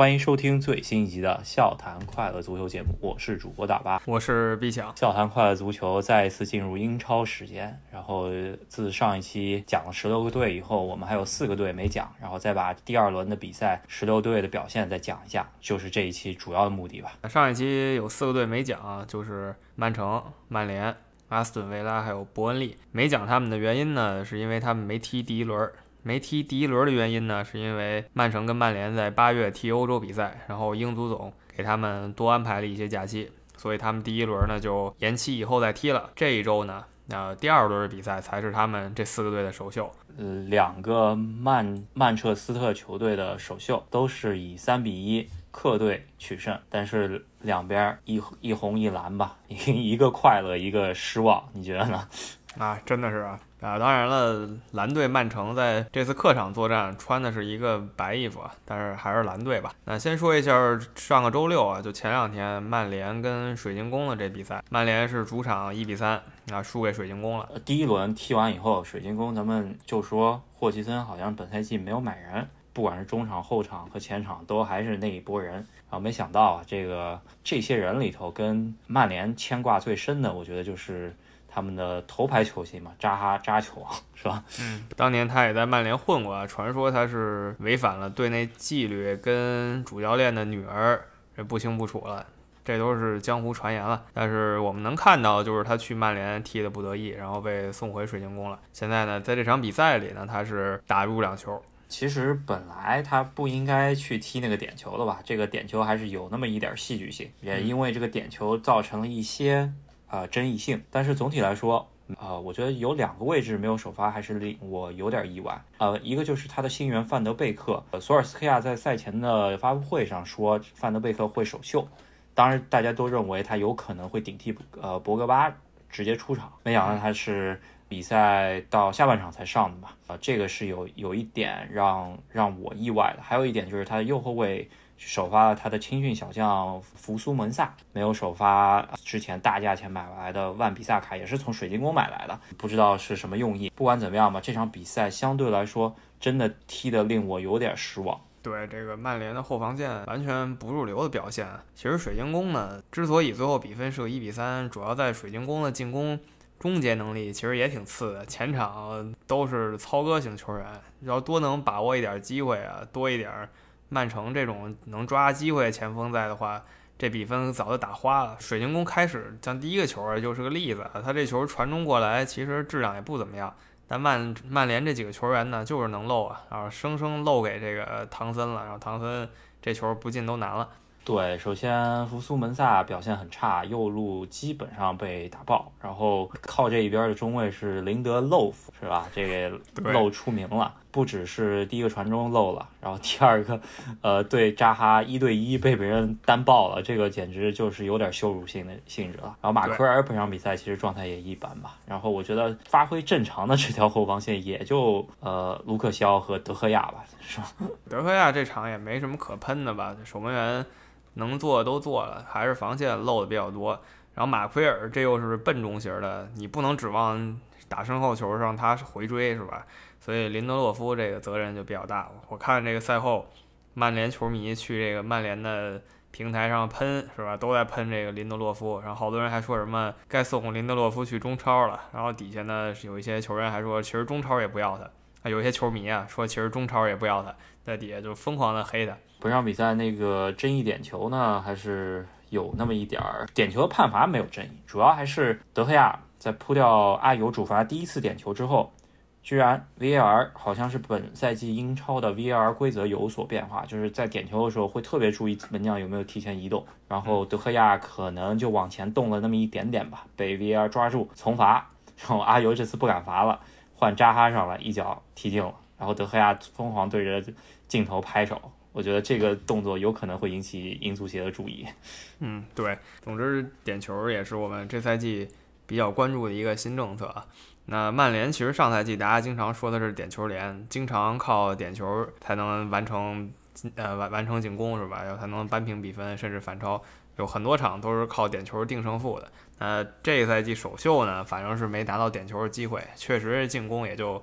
欢迎收听最新一集的笑谈快乐足球节目，我是主播大巴，我是毕强。笑谈快乐足球再一次进入英超时间，然后自上一期讲了十六个队以后，我们还有四个队没讲，然后再把第二轮的比赛十六队的表现再讲一下，就是这一期主要的目的吧。上一期有四个队没讲，就是曼城、曼联、阿斯顿维拉还有伯恩利，没讲他们的原因呢，是因为他们没踢第一轮。没踢第一轮的原因呢，是因为曼城跟曼联在八月踢欧洲比赛，然后英足总给他们多安排了一些假期，所以他们第一轮呢就延期以后再踢了。这一周呢，那第二轮的比赛才是他们这四个队的首秀。呃，两个曼曼彻斯特球队的首秀都是以三比一客队取胜，但是两边一一红一蓝吧，一个快乐，一个失望，你觉得呢？啊，真的是啊。啊，当然了，蓝队曼城在这次客场作战穿的是一个白衣服啊，但是还是蓝队吧。那先说一下上个周六啊，就前两天曼联跟水晶宫的这比赛，曼联是主场一比三啊输给水晶宫了。第一轮踢完以后，水晶宫咱们就说霍奇森好像本赛季没有买人，不管是中场、后场和前场都还是那一波人。然后没想到啊，这个这些人里头跟曼联牵挂最深的，我觉得就是。他们的头牌球星嘛，扎哈扎球王 是吧？嗯，当年他也在曼联混过，传说他是违反了队内纪律，跟主教练的女儿这不清不楚了，这都是江湖传言了。但是我们能看到，就是他去曼联踢的不得意，然后被送回水晶宫了。现在呢，在这场比赛里呢，他是打入两球。其实本来他不应该去踢那个点球的吧？这个点球还是有那么一点戏剧性，也因为这个点球造成了一些。啊，争议性，但是总体来说，啊，我觉得有两个位置没有首发，还是令我有点意外。呃，一个就是他的新援范德贝克，索尔斯克亚在赛前的发布会上说范德贝克会首秀，当然大家都认为他有可能会顶替呃博格巴直接出场，没想到他是比赛到下半场才上的嘛，啊，这个是有有一点让让我意外的。还有一点就是他的右后卫。首发了他的青训小将福苏门萨，没有首发之前大价钱买来的万比萨卡，也是从水晶宫买来的，不知道是什么用意。不管怎么样吧，这场比赛相对来说真的踢得令我有点失望。对这个曼联的后防线完全不入流的表现。其实水晶宫呢，之所以最后比分是个一比三，主要在水晶宫的进攻终结能力其实也挺次的，前场都是操戈型球员，要多能把握一点机会啊，多一点。曼城这种能抓机会的前锋在的话，这比分早就打花了。水晶宫开始像第一个球儿就是个例子，他这球传中过来，其实质量也不怎么样。但曼曼联这几个球员呢，就是能漏啊，然后生生漏给这个唐森了，然后唐森这球不进都难了。对，首先福苏门萨表现很差，右路基本上被打爆。然后靠这一边的中卫是林德洛夫，是吧？这个漏出名了，不只是第一个传中漏了，然后第二个，呃，对扎哈一对一被别人单爆了，这个简直就是有点羞辱性的性质了。然后马奎尔本场比赛其实状态也一般吧。然后我觉得发挥正常的这条后防线也就呃卢克肖和德赫亚吧，是吧？德赫亚这场也没什么可喷的吧，守门员。能做的都做了，还是防线漏的比较多。然后马奎尔这又是笨重型的，你不能指望打身后球让他回追是吧？所以林德洛夫这个责任就比较大了。我看这个赛后，曼联球迷去这个曼联的平台上喷是吧？都在喷这个林德洛夫，然后好多人还说什么该送林德洛夫去中超了。然后底下呢有一些球员还说，其实中超也不要他。啊，有些球迷啊说，其实中超也不要他，在底下就疯狂的黑他。本场比赛那个争议点球呢，还是有那么一点儿。点球的判罚没有争议，主要还是德赫亚在扑掉阿尤主罚第一次点球之后，居然，VR 好像是本赛季英超的 VR 规则有所变化，就是在点球的时候会特别注意门将有没有提前移动，然后德赫亚可能就往前动了那么一点点吧，被 VR 抓住重罚，然后阿尤这次不敢罚了，换扎哈上来一脚踢进了，然后德赫亚疯狂对着镜头拍手。我觉得这个动作有可能会引起英足协的注意。嗯，对。总之，点球也是我们这赛季比较关注的一个新政策。那曼联其实上赛季大家经常说的是点球联，经常靠点球才能完成呃完完成进攻是吧？要才能扳平比分，甚至反超。有很多场都是靠点球定胜负的。那这个赛季首秀呢，反正是没拿到点球的机会，确实进攻也就。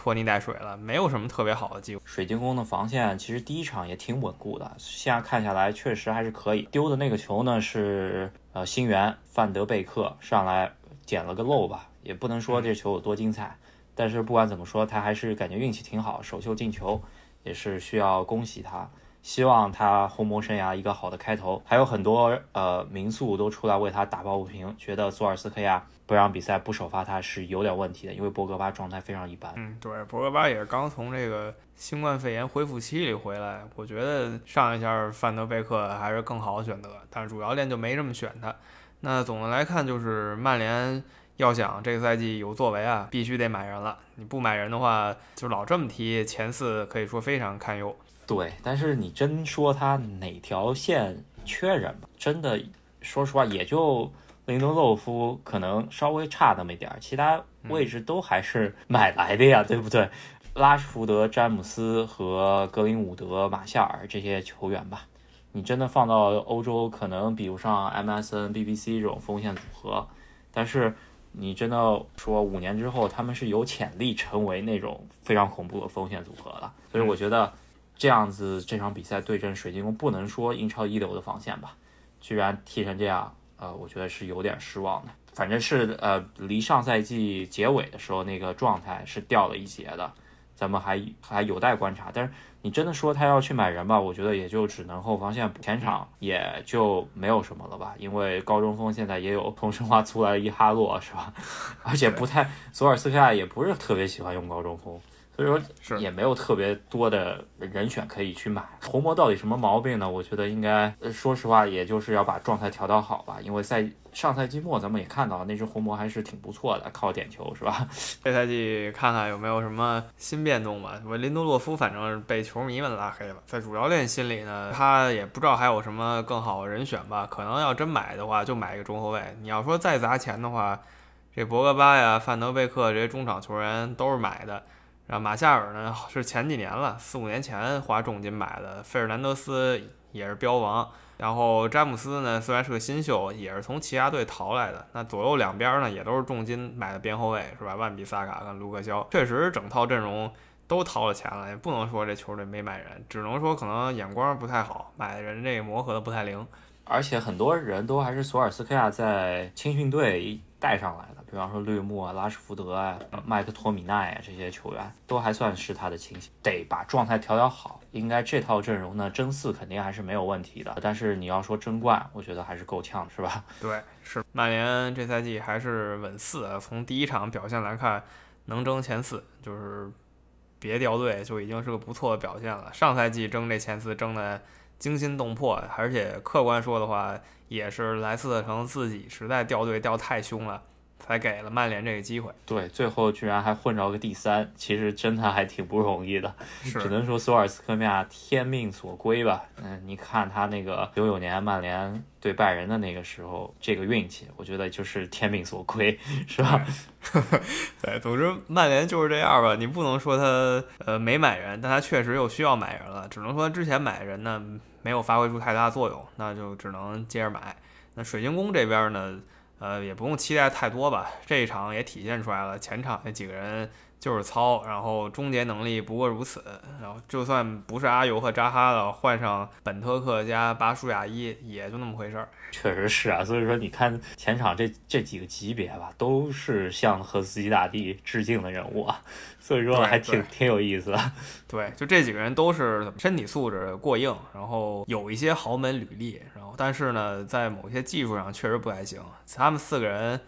拖泥带水了，没有什么特别好的机会。水晶宫的防线其实第一场也挺稳固的，现在看下来确实还是可以。丢的那个球呢是呃新援范德贝克上来捡了个漏吧，也不能说这球有多精彩，但是不管怎么说，他还是感觉运气挺好，首秀进球也是需要恭喜他。希望他红魔生涯一个好的开头，还有很多呃民宿都出来为他打抱不平，觉得索尔斯克亚不让比赛不首发他是有点问题的，因为博格巴状态非常一般。嗯，对，博格巴也是刚从这个新冠肺炎恢复期里回来，我觉得上一下范德贝克还是更好的选择，但是主教练就没这么选他。那总的来看，就是曼联要想这个赛季有作为啊，必须得买人了。你不买人的话，就老这么踢，前四可以说非常堪忧。对，但是你真说他哪条线缺人吧，真的，说实话，也就林德洛夫可能稍微差那么一点儿，其他位置都还是买来的呀，对不对？拉什福德、詹姆斯和格林伍德、马夏尔这些球员吧，你真的放到欧洲，可能比不上 MSN、BBC 这种锋线组合，但是你真的说五年之后，他们是有潜力成为那种非常恐怖的锋线组合的，所以我觉得。这样子这场比赛对阵水晶宫，不能说英超一流的防线吧，居然踢成这样，呃，我觉得是有点失望的。反正是呃，离上赛季结尾的时候那个状态是掉了一截的，咱们还还有待观察。但是你真的说他要去买人吧，我觉得也就只能后防线补，前场也就没有什么了吧，因为高中锋现在也有从申花租来的伊哈洛是吧？而且不太，索尔斯克亚也不是特别喜欢用高中锋。所以说也没有特别多的人选可以去买红魔到底什么毛病呢？我觉得应该说实话，也就是要把状态调调好吧。因为赛上赛季末咱们也看到那只红魔还是挺不错的，靠点球是吧？这赛季看看有没有什么新变动吧。我林德洛夫反正被球迷们拉黑了，在主教练心里呢，他也不知道还有什么更好人选吧。可能要真买的话，就买一个中后卫。你要说再砸钱的话，这博格巴呀、范德贝克这些中场球员都是买的。然后马夏尔呢是前几年了，四五年前花重金买的。费尔南德斯也是标王。然后詹姆斯呢虽然是个新秀，也是从奇亚队淘来的。那左右两边呢也都是重金买的边后卫，是吧？万比萨卡跟卢克肖，确实整套阵容都掏了钱了，也不能说这球队没买人，只能说可能眼光不太好，买的人这个磨合的不太灵。而且很多人都还是索尔斯克亚在青训队带上来的。比方说绿幕啊、拉什福德啊、麦克托米奈啊这些球员都还算是他的亲戚，得把状态调调好。应该这套阵容呢，争四肯定还是没有问题的。但是你要说争冠，我觉得还是够呛，是吧？对，是曼联这赛季还是稳四。从第一场表现来看，能争前四，就是别掉队就已经是个不错的表现了。上赛季争这前四争的惊心动魄，而且客观说的话，也是莱斯特城自己实在掉队掉太凶了。才给了曼联这个机会，对，最后居然还混着个第三，其实真的还挺不容易的，只能说索尔斯克亚天命所归吧。嗯，你看他那个九九年曼联对拜仁的那个时候，这个运气，我觉得就是天命所归，是吧？对，总之曼联就是这样吧。你不能说他呃没买人，但他确实又需要买人了，只能说之前买人呢没有发挥出太大作用，那就只能接着买。那水晶宫这边呢？呃，也不用期待太多吧。这一场也体现出来了，前场那几个人就是糙，然后终结能力不过如此。然后就算不是阿尤和扎哈的，换上本特克加巴舒亚伊，也就那么回事儿。确实是啊，所以说你看前场这这几个级别吧，都是向赫斯基大帝致敬的人物啊。所以说还挺挺有意思的。对，就这几个人都是身体素质过硬，然后有一些豪门履历。但是呢，在某些技术上确实不太行。他们四个人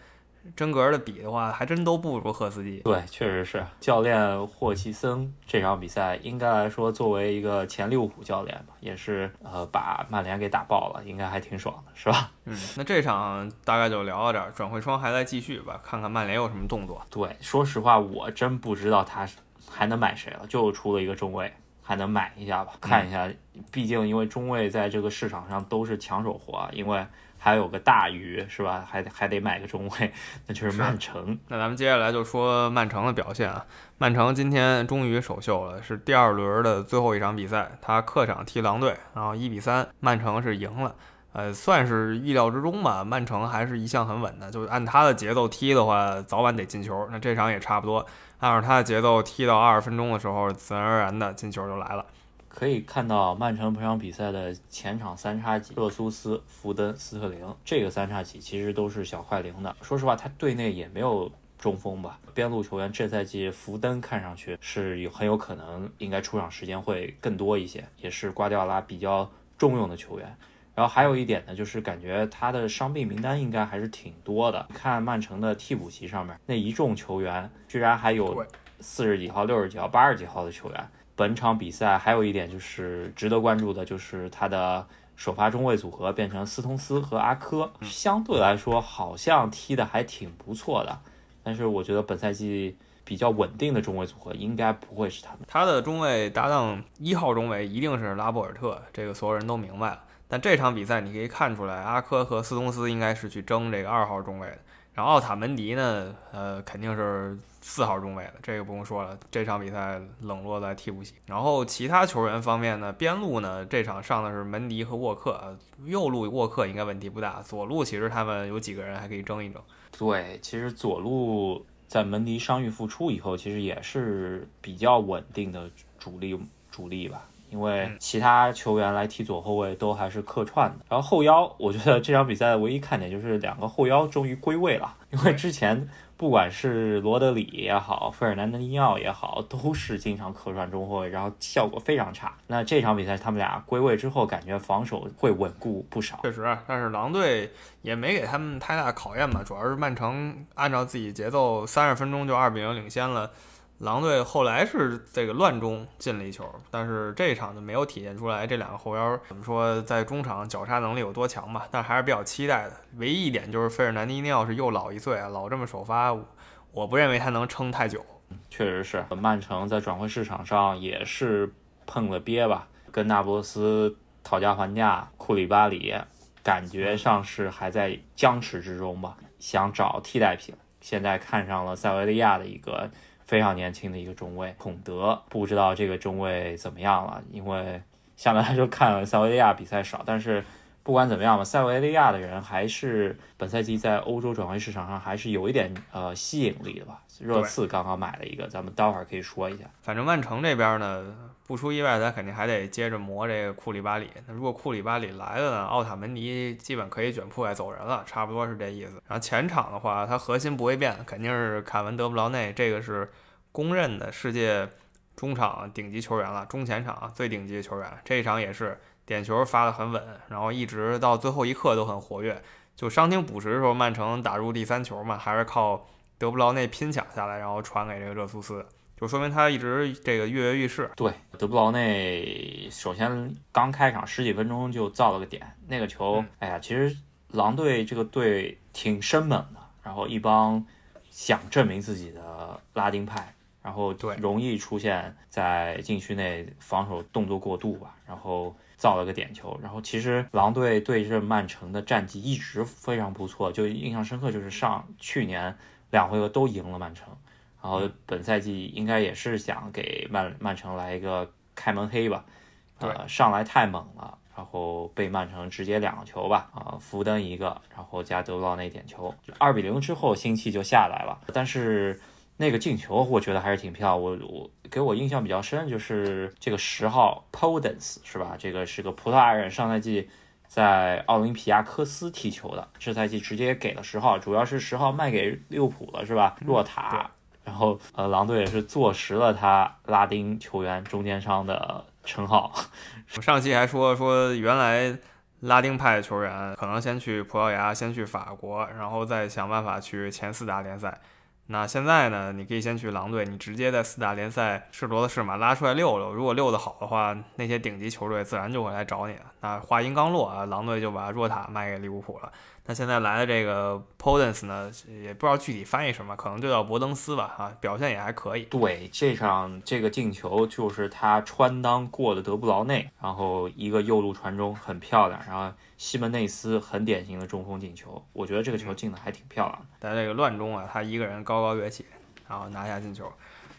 真格的比的话，还真都不如赫斯基。对，确实是。教练霍奇森这场比赛，应该来说作为一个前利物浦教练吧，也是呃把曼联给打爆了，应该还挺爽的，是吧？嗯，那这场大概就聊到这儿，转会窗还在继续吧，看看曼联有什么动作。对，说实话，我真不知道他还能买谁了，就出了一个中卫。还能买一下吧，看一下，毕竟因为中卫在这个市场上都是抢手货，因为还有个大鱼是吧？还还得买个中卫，那就是曼城。那咱们接下来就说曼城的表现啊，曼城今天终于首秀了，是第二轮的最后一场比赛，他客场踢狼队，然后一比三，曼城是赢了。呃，算是意料之中吧。曼城还是一向很稳的，就按他的节奏踢的话，早晚得进球。那这场也差不多，按照他的节奏踢到二十分钟的时候，自然而然的进球就来了。可以看到曼城本场比赛的前场三叉戟，热苏斯、福登、斯特林，这个三叉戟其实都是小快灵的。说实话，他队内也没有中锋吧？边路球员这赛季福登看上去是有很有可能应该出场时间会更多一些，也是瓜迪奥拉比较重用的球员。然后还有一点呢，就是感觉他的伤病名单应该还是挺多的。看曼城的替补席上面那一众球员，居然还有四十几号、六十几号、八十几号的球员。本场比赛还有一点就是值得关注的，就是他的首发中卫组合变成斯通斯和阿科，相对来说好像踢的还挺不错的。但是我觉得本赛季比较稳定的中卫组合应该不会是他们。他的中卫搭档一号中卫一定是拉波尔特，这个所有人都明白了。但这场比赛你可以看出来，阿科和斯通斯应该是去争这个二号中卫的。然后奥塔门迪呢，呃，肯定是四号中卫的，这个不用说了。这场比赛冷落在替补席。然后其他球员方面呢，边路呢，这场上的是门迪和沃克，右路沃克应该问题不大。左路其实他们有几个人还可以争一争。对，其实左路在门迪伤愈复出以后，其实也是比较稳定的主力主力吧。因为其他球员来踢左后卫都还是客串的，然后后腰，我觉得这场比赛的唯一看点就是两个后腰终于归位了。因为之前不管是罗德里也好，费尔南德尼奥也好，都是经常客串中后卫，然后效果非常差。那这场比赛他们俩归位之后，感觉防守会稳固不少。确实，但是狼队也没给他们太大考验吧，主要是曼城按照自己节奏，三十分钟就二比零领先了。狼队后来是这个乱中进了一球，但是这一场就没有体现出来这两个后腰怎么说在中场绞杀能力有多强吧，但还是比较期待的。唯一一点就是费尔南迪尼奥是又老一岁啊，老这么首发，我不认为他能撑太久。确实是，曼城在转会市场上也是碰了憋吧，跟那不勒斯讨价还价，库里巴里感觉上是还在僵持之中吧，想找替代品，现在看上了塞维利亚的一个。非常年轻的一个中卫孔德，不知道这个中卫怎么样了，因为相对来说看了塞维利亚比赛少，但是不管怎么样吧，塞维利亚的人还是本赛季在欧洲转会市场上还是有一点呃吸引力的吧。热刺刚刚买了一个，咱们待会儿可以说一下。反正曼城这边呢，不出意外，咱肯定还得接着磨这个库里巴里。那如果库里巴里来了呢，奥塔门尼基本可以卷铺盖走人了，差不多是这意思。然后前场的话，他核心不会变，肯定是凯文德布劳内，这个是公认的世界中场顶级球员了，中前场最顶级的球员。这一场也是点球发得很稳，然后一直到最后一刻都很活跃。就伤停补时的时候，曼城打入第三球嘛，还是靠。德布劳内拼抢下来，然后传给这个热苏斯，就说明他一直这个跃跃欲试。对，德布劳内首先刚开场十几分钟就造了个点，那个球，哎呀，其实狼队这个队挺生猛的，然后一帮想证明自己的拉丁派，然后对容易出现在禁区内防守动作过度吧，然后造了个点球，然后其实狼队对阵曼城的战绩一直非常不错，就印象深刻就是上去年。两回合都赢了曼城，然后本赛季应该也是想给曼曼城来一个开门黑吧，呃，上来太猛了，然后被曼城直接两个球吧，啊，福登一个，然后加德布劳内点球，二比零之后心气就下来了。但是那个进球我觉得还是挺漂亮，我我给我印象比较深就是这个十号 Podence 是吧？这个是个葡萄牙人，上赛季。在奥林匹亚科斯踢球的，这赛季直接给了十号，主要是十号卖给利物浦了，是吧？洛塔，然后呃，狼队也是坐实了他拉丁球员中间商的称号。我上期还说说，原来拉丁派球员可能先去葡萄牙，先去法国，然后再想办法去前四大联赛。那现在呢？你可以先去狼队，你直接在四大联赛是骡子是马拉出来溜溜。如果溜得好的话，那些顶级球队自然就会来找你了。那话音刚落啊，狼队就把若塔卖给利物浦了。那现在来的这个 Podence 呢，也不知道具体翻译什么，可能就叫博登斯吧，啊，表现也还可以。对，这场这个进球就是他穿裆过的德布劳内，然后一个右路传中很漂亮，然后西门内斯很典型的中锋进球，我觉得这个球进的还挺漂亮的。在这个乱中啊，他一个人高高跃起，然后拿下进球。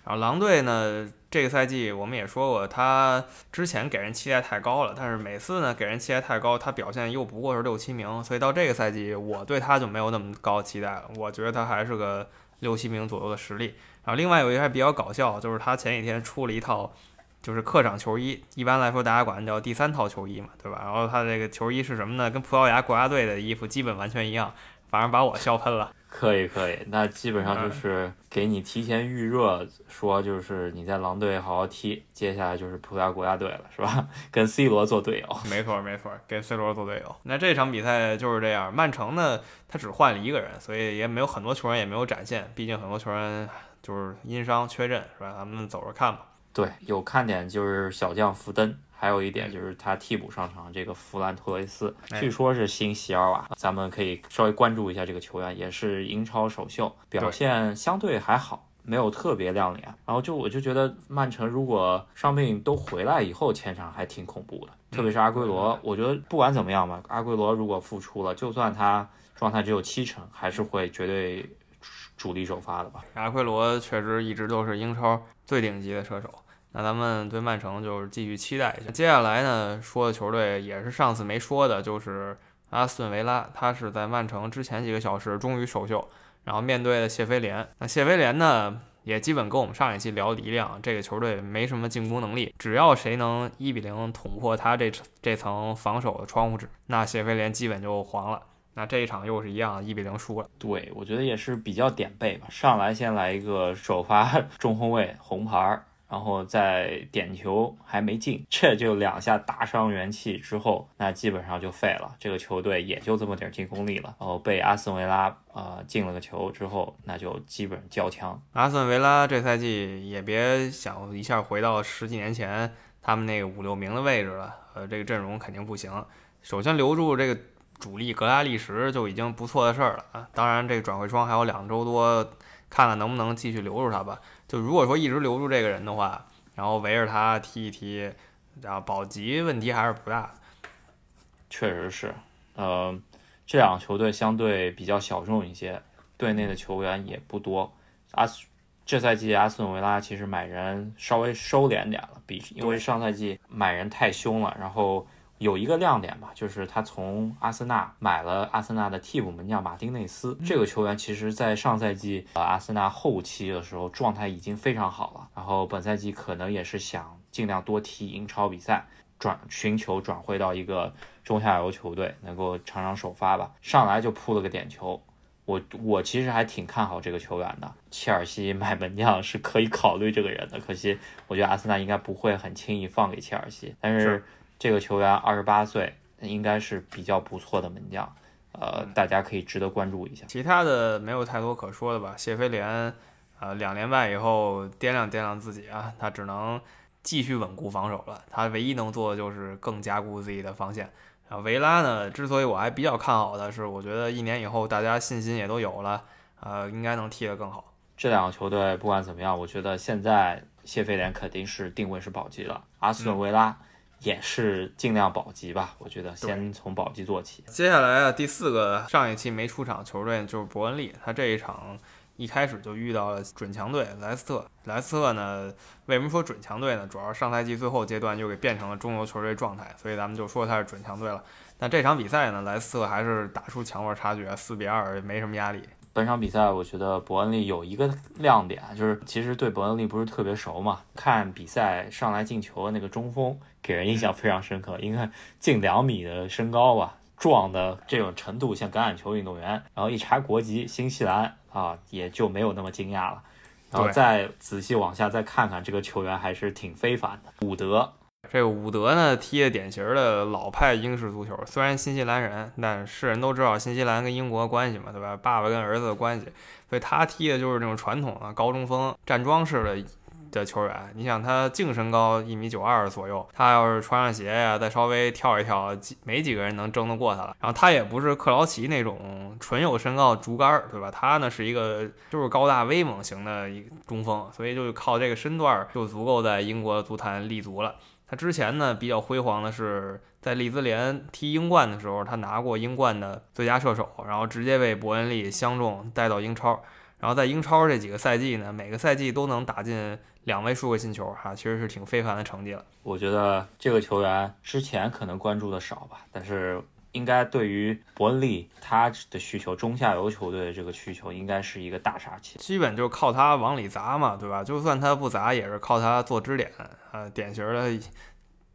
然后狼队呢，这个赛季我们也说过，他之前给人期待太高了，但是每次呢给人期待太高，他表现又不过是六七名，所以到这个赛季我对他就没有那么高期待了。我觉得他还是个六七名左右的实力。然后另外有一个还比较搞笑，就是他前几天出了一套就是客场球衣，一般来说大家管叫第三套球衣嘛，对吧？然后他这个球衣是什么呢？跟葡萄牙国家队的衣服基本完全一样，反正把我笑喷了。可以可以，那基本上就是给你提前预热，说就是你在狼队好好踢，接下来就是葡萄牙国家队了，是吧？跟 C 罗做队友。没错没错，跟 C 罗做队友。那这场比赛就是这样，曼城呢，他只换了一个人，所以也没有很多球员也没有展现，毕竟很多球员就是因伤缺阵，是吧？咱们走着看吧。对，有看点就是小将福登。还有一点就是他替补上场这个弗兰托雷斯，据说是新席尔瓦，咱们可以稍微关注一下这个球员，也是英超首秀，表现相对还好，没有特别亮眼。然后就我就觉得曼城如果伤病都回来以后，前场还挺恐怖的，特别是阿圭罗，我觉得不管怎么样吧，阿圭罗如果复出了，就算他状态只有七成，还是会绝对主力首发的吧。阿圭罗确实一直都是英超最顶级的射手。那咱们对曼城就是继续期待一下。接下来呢，说的球队也是上次没说的，就是阿斯顿维拉。他是在曼城之前几个小时终于首秀，然后面对了谢菲联。那谢菲联呢，也基本跟我们上一期聊的一样，这个球队没什么进攻能力。只要谁能一比零捅破他这这层防守的窗户纸，那谢菲联基本就黄了。那这一场又是一样，一比零输了。对，我觉得也是比较点背吧。上来先来一个首发 中后卫红牌儿。然后在点球还没进，这就两下大伤元气之后，那基本上就废了。这个球队也就这么点进攻力了。然后被阿森维拉呃进了个球之后，那就基本交枪。阿森维拉这赛季也别想一下回到十几年前他们那个五六名的位置了，呃，这个阵容肯定不行。首先留住这个主力格拉利什就已经不错的事儿了啊。当然，这个转会窗还有两周多，看看能不能继续留住他吧。就如果说一直留住这个人的话，然后围着他踢一踢，然后保级问题还是不大。确实是，呃，这两个球队相对比较小众一些，队内的球员也不多。阿斯这赛季阿斯顿维拉其实买人稍微收敛点了，比因为上赛季买人太凶了，然后。有一个亮点吧，就是他从阿森纳买了阿森纳的替补门将马丁内斯。这个球员其实，在上赛季呃阿森纳后期的时候状态已经非常好了，然后本赛季可能也是想尽量多踢英超比赛，转寻求转会到一个中下游球队，能够场场首发吧。上来就扑了个点球，我我其实还挺看好这个球员的。切尔西买门将是可以考虑这个人的，可惜我觉得阿森纳应该不会很轻易放给切尔西，但是。这个球员二十八岁，应该是比较不错的门将，呃，大家可以值得关注一下。其他的没有太多可说的吧。谢菲联，呃，两连败以后掂量掂量自己啊，他只能继续稳固防守了。他唯一能做的就是更加固自己的防线。啊维拉呢，之所以我还比较看好的是，我觉得一年以后大家信心也都有了，呃，应该能踢得更好。这两个球队不管怎么样，我觉得现在谢菲联肯定是定位是保级了。阿斯顿维拉。也是尽量保级吧，我觉得先从保级做起。接下来啊，第四个上一期没出场球队就是伯恩利，他这一场一开始就遇到了准强队莱斯特。莱斯特呢，为什么说准强队呢？主要是上赛季最后阶段又给变成了中游球队状态，所以咱们就说他是准强队了。但这场比赛呢，莱斯特还是打出强弱差距，四比二，没什么压力。本场比赛，我觉得伯恩利有一个亮点，就是其实对伯恩利不是特别熟嘛，看比赛上来进球的那个中锋，给人印象非常深刻，应该近两米的身高吧，壮的这种程度像橄榄球运动员。然后一查国籍，新西兰啊，也就没有那么惊讶了。然后再仔细往下再看看，这个球员还是挺非凡的，伍德。这个伍德呢，踢的典型的老派英式足球。虽然新西兰人，但是人都知道新西兰跟英国关系嘛，对吧？爸爸跟儿子的关系，所以他踢的就是这种传统的高中锋站桩式的的球员。你想他净身高一米九二左右，他要是穿上鞋呀，再稍微跳一跳，没几个人能争得过他了。然后他也不是克劳奇那种纯有身高竹竿，对吧？他呢是一个就是高大威猛型的一中锋，所以就靠这个身段就足够在英国足坛立足了。他之前呢比较辉煌的是在利兹联踢英冠的时候，他拿过英冠的最佳射手，然后直接被伯恩利相中带到英超。然后在英超这几个赛季呢，每个赛季都能打进两位数个进球，哈，其实是挺非凡的成绩了。我觉得这个球员之前可能关注的少吧，但是应该对于伯恩利他的需求，中下游球队的这个需求，应该是一个大杀器。基本就靠他往里砸嘛，对吧？就算他不砸，也是靠他做支点，呃，典型的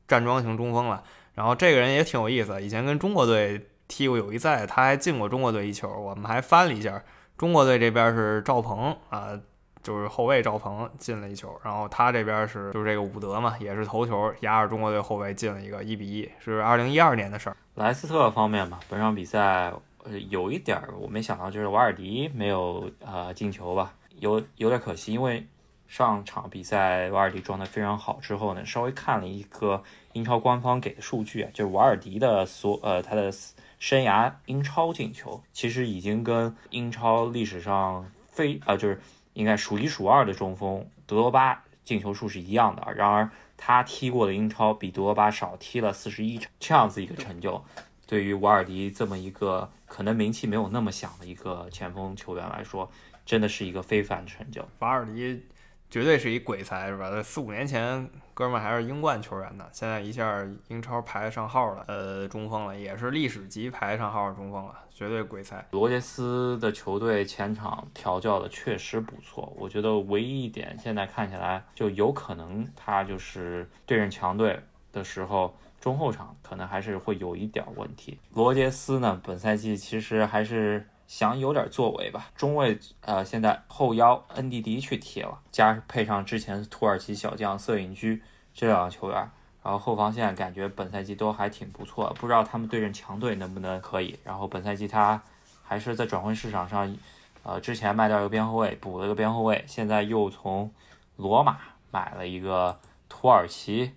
站桩型中锋了。然后这个人也挺有意思，以前跟中国队踢过友谊赛，他还进过中国队一球，我们还翻了一下。中国队这边是赵鹏啊，就是后卫赵鹏进了一球，然后他这边是就是这个伍德嘛，也是头球压着中国队后卫进了一个一比一，是二零一二年的事儿。莱斯特方面嘛，本场比赛呃有一点我没想到，就是瓦尔迪没有呃进球吧，有有点可惜，因为上场比赛瓦尔迪状态非常好之后呢，稍微看了一个英超官方给的数据，就是瓦尔迪的所呃他的。生涯英超进球其实已经跟英超历史上非啊就是应该数一数二的中锋德罗巴进球数是一样的。然而他踢过的英超比德罗巴少踢了四十一场，这样子一个成就，对于瓦尔迪这么一个可能名气没有那么响的一个前锋球员来说，真的是一个非凡成就。瓦尔迪。绝对是一鬼才，是吧？在四五年前，哥们儿还是英冠球员呢，现在一下英超排上号了，呃，中锋了，也是历史级排上号中锋了，绝对鬼才。罗杰斯的球队前场调教的确实不错，我觉得唯一一点现在看起来就有可能他就是对阵强队的时候，中后场可能还是会有一点问题。罗杰斯呢，本赛季其实还是。想有点作为吧，中卫呃，现在后腰恩迪迪去踢了，加配上之前土耳其小将瑟隐居这两个球员，然后后防线感觉本赛季都还挺不错，不知道他们对阵强队能不能可以。然后本赛季他还是在转会市场上，呃，之前卖掉一个边后卫，补了一个边后卫，现在又从罗马买了一个土耳其